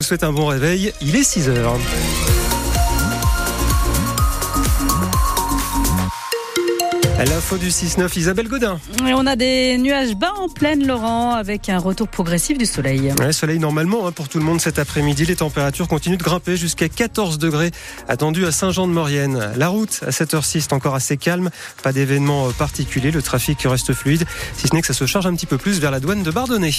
Je vous souhaite un bon réveil, il est 6 heures. L'info du 6-9, Isabelle Godin. Et on a des nuages bas en pleine, Laurent, avec un retour progressif du soleil. Ouais, soleil normalement hein, pour tout le monde cet après-midi. Les températures continuent de grimper jusqu'à 14 degrés attendus à Saint-Jean-de-Maurienne. La route à 7h06 est encore assez calme. Pas d'événements particuliers. Le trafic reste fluide, si ce n'est que ça se charge un petit peu plus vers la douane de Bardonnay.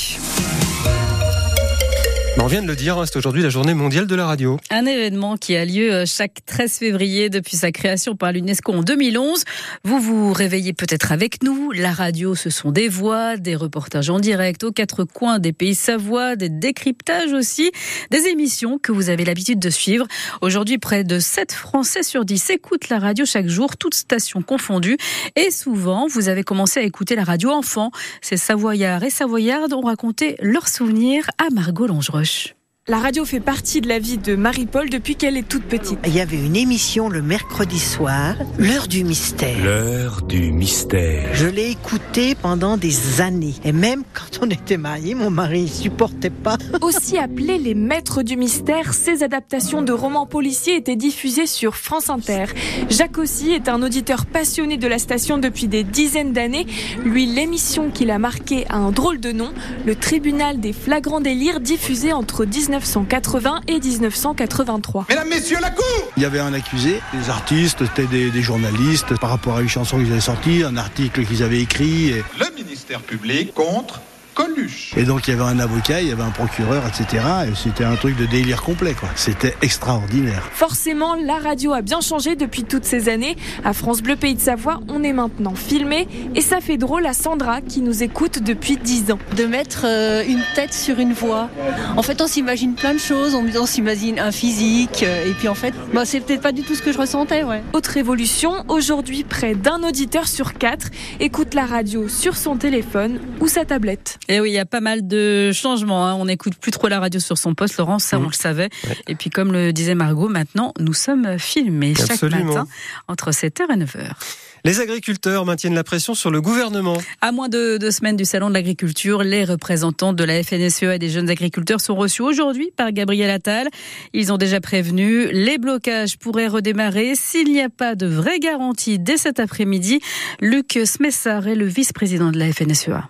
On vient de le dire, hein, c'est aujourd'hui la journée mondiale de la radio. Un événement qui a lieu euh, chaque 13 février depuis sa création par l'UNESCO en 2011. Vous vous réveillez peut-être avec nous. La radio, ce sont des voix, des reportages en direct aux quatre coins des pays Savoie, des décryptages aussi, des émissions que vous avez l'habitude de suivre. Aujourd'hui, près de 7 Français sur 10 écoutent la radio chaque jour, toutes stations confondues. Et souvent, vous avez commencé à écouter la radio enfant. Ces Savoyards et Savoyardes ont raconté leurs souvenirs à Margot Longeroche. push La radio fait partie de la vie de Marie-Paul depuis qu'elle est toute petite. Il y avait une émission le mercredi soir, l'heure du mystère. L'heure du mystère. Je l'ai écoutée pendant des années. Et même quand on était mariés, mon mari ne supportait pas. Aussi appelées les maîtres du mystère, ces adaptations de romans policiers étaient diffusées sur France Inter. Jacques aussi est un auditeur passionné de la station depuis des dizaines d'années. Lui, l'émission qui l'a marqué a un drôle de nom, le tribunal des flagrants délires diffusé entre 19 1980 et 1983. Mesdames, Messieurs, la Cour Il y avait un accusé, des artistes, c'était des, des, journalistes, par rapport à une chanson qu'ils avaient sortie, un article qu'ils avaient écrit. Et... Le ministère public contre Coluche. Et donc il y avait un avocat, il y avait un procureur, etc. Et c'était un truc de délire complet, quoi. C'était extraordinaire. Forcément, la radio a bien changé depuis toutes ces années. À France Bleu Pays de Savoie, on est maintenant filmé. Et ça fait drôle à Sandra qui nous écoute depuis 10 ans. De mettre euh, une tête sur une voix. En fait, on s'imagine plein de choses. On, on s'imagine un physique. Euh, et puis en fait, bah, c'est peut-être pas du tout ce que je ressentais, ouais. Autre évolution, aujourd'hui, près d'un auditeur sur quatre écoute la radio sur son téléphone ou sa tablette. Et eh oui, il y a pas mal de changements. Hein. On n'écoute plus trop la radio sur son poste, Laurent, ça mmh. on le savait. Ouais. Et puis comme le disait Margot, maintenant nous sommes filmés Absolument. chaque matin entre 7h et 9h. Les agriculteurs maintiennent la pression sur le gouvernement. À moins de deux semaines du salon de l'agriculture, les représentants de la FNSEA et des jeunes agriculteurs sont reçus aujourd'hui par Gabriel Attal. Ils ont déjà prévenu, les blocages pourraient redémarrer s'il n'y a pas de vraie garantie dès cet après-midi. Luc Smessard est le vice-président de la FNSEA.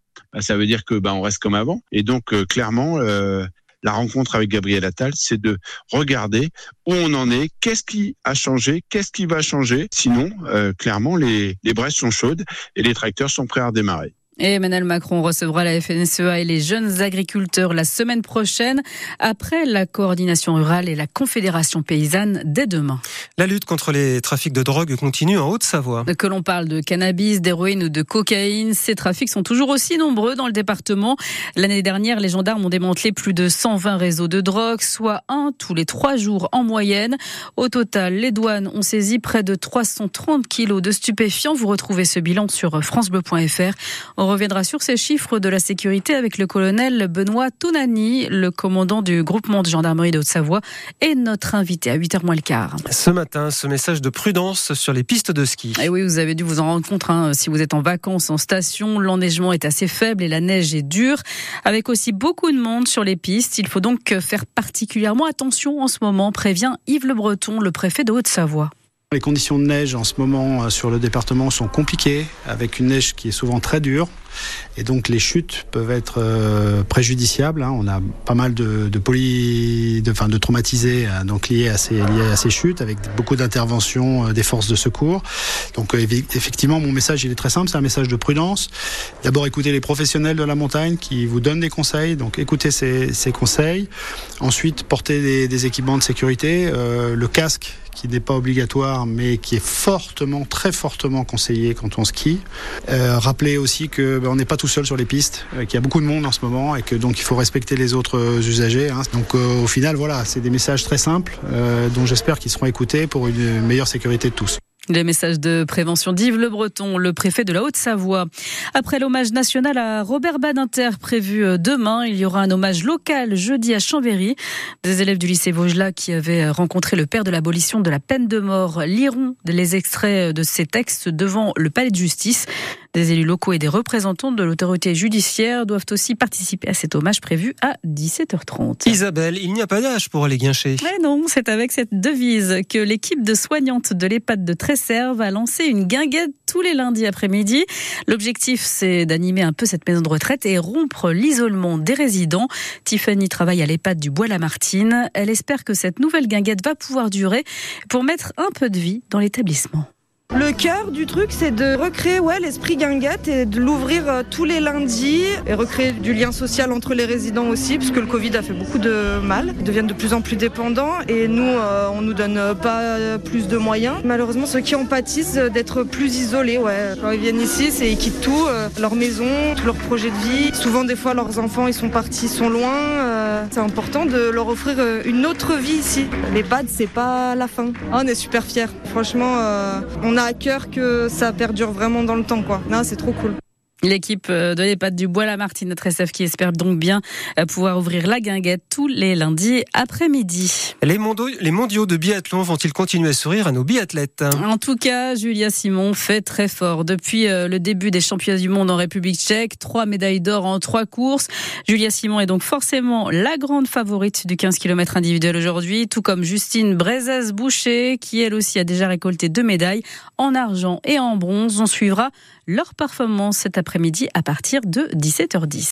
Bah, ça veut dire que bah, on reste comme avant. Et donc, euh, clairement, euh, la rencontre avec Gabriel Attal, c'est de regarder où on en est, qu'est-ce qui a changé, qu'est-ce qui va changer. Sinon, euh, clairement, les, les braises sont chaudes et les tracteurs sont prêts à redémarrer. Et Emmanuel Macron recevra la FNSEA et les jeunes agriculteurs la semaine prochaine, après la coordination rurale et la confédération paysanne dès demain. La lutte contre les trafics de drogue continue en Haute-Savoie. Que l'on parle de cannabis, d'héroïne ou de cocaïne, ces trafics sont toujours aussi nombreux dans le département. L'année dernière, les gendarmes ont démantelé plus de 120 réseaux de drogue, soit un tous les trois jours en moyenne. Au total, les douanes ont saisi près de 330 kilos de stupéfiants. Vous retrouvez ce bilan sur francebleu.fr. Reviendra sur ces chiffres de la sécurité avec le colonel Benoît Tounani, le commandant du groupement de gendarmerie de Haute-Savoie, et notre invité à 8h moins le quart. Ce matin, ce message de prudence sur les pistes de ski. Et oui, vous avez dû vous en rendre compte hein, si vous êtes en vacances en station. L'enneigement est assez faible et la neige est dure, avec aussi beaucoup de monde sur les pistes. Il faut donc faire particulièrement attention en ce moment, prévient Yves Le Breton, le préfet de Haute-Savoie. Les conditions de neige en ce moment sur le département sont compliquées, avec une neige qui est souvent très dure. Et donc les chutes peuvent être euh, préjudiciables. Hein. On a pas mal de, de enfin, de traumatisés euh, donc liés à ces liés à ces chutes, avec beaucoup d'interventions euh, des forces de secours. Donc effectivement, mon message il est très simple, c'est un message de prudence. D'abord, écoutez les professionnels de la montagne qui vous donnent des conseils. Donc écoutez ces, conseils. Ensuite, portez des, des équipements de sécurité, le casque qui n'est pas obligatoire, mais qui est fortement, très fortement conseillé quand on skie. Rappelez aussi que on n'est pas tout seul sur les pistes, qu'il y a beaucoup de monde en ce moment et que donc il faut respecter les autres usagers. Hein. Donc au final, voilà, c'est des messages très simples dont j'espère qu'ils seront écoutés pour une meilleure sécurité de tous. Les messages de prévention d'Yves Le Breton, le préfet de la Haute-Savoie. Après l'hommage national à Robert Badinter prévu euh, demain, il y aura un hommage local jeudi à Chambéry. Des élèves du lycée Vaugelas qui avaient rencontré le père de l'abolition de la peine de mort liront les extraits de ces textes devant le palais de justice. Des élus locaux et des représentants de l'autorité judiciaire doivent aussi participer à cet hommage prévu à 17h30. Isabelle, il n'y a pas d'âge pour aller guincher. Mais non, c'est avec cette devise que l'équipe de soignantes de l'EHPAD de Tresserre a lancé une guinguette tous les lundis après-midi. L'objectif, c'est d'animer un peu cette maison de retraite et rompre l'isolement des résidents. Tiffany travaille à l'EHPAD du Bois-la-Martine. Elle espère que cette nouvelle guinguette va pouvoir durer pour mettre un peu de vie dans l'établissement. Le cœur du truc, c'est de recréer ouais, l'esprit guinguette et de l'ouvrir euh, tous les lundis et recréer du lien social entre les résidents aussi, parce que le Covid a fait beaucoup de mal. Ils deviennent de plus en plus dépendants et nous, euh, on nous donne pas plus de moyens. Malheureusement, ceux qui en pâtissent d'être plus isolés, ouais. Quand ils viennent ici, c'est ils quittent tout, euh, leur maison, tous leurs projets de vie. Souvent, des fois, leurs enfants, ils sont partis, sont loin. c'est important de leur offrir une autre vie ici. Les pads, c'est pas la fin. Ah, on est super fiers. Franchement, on a à cœur que ça perdure vraiment dans le temps. Quoi. c'est trop cool. L'équipe euh, de l'EHPAD du Bois la Martine notre SF qui espère donc bien euh, pouvoir ouvrir la guinguette tous les lundis après-midi. Les, les mondiaux de biathlon vont-ils continuer à sourire à nos biathlètes? En tout cas, Julia Simon fait très fort. Depuis euh, le début des championnats du monde en République tchèque, trois médailles d'or en trois courses. Julia Simon est donc forcément la grande favorite du 15 km individuel aujourd'hui, tout comme Justine Brezès-Boucher qui elle aussi a déjà récolté deux médailles en argent et en bronze. On suivra leur performance cet après-midi à partir de 17h10.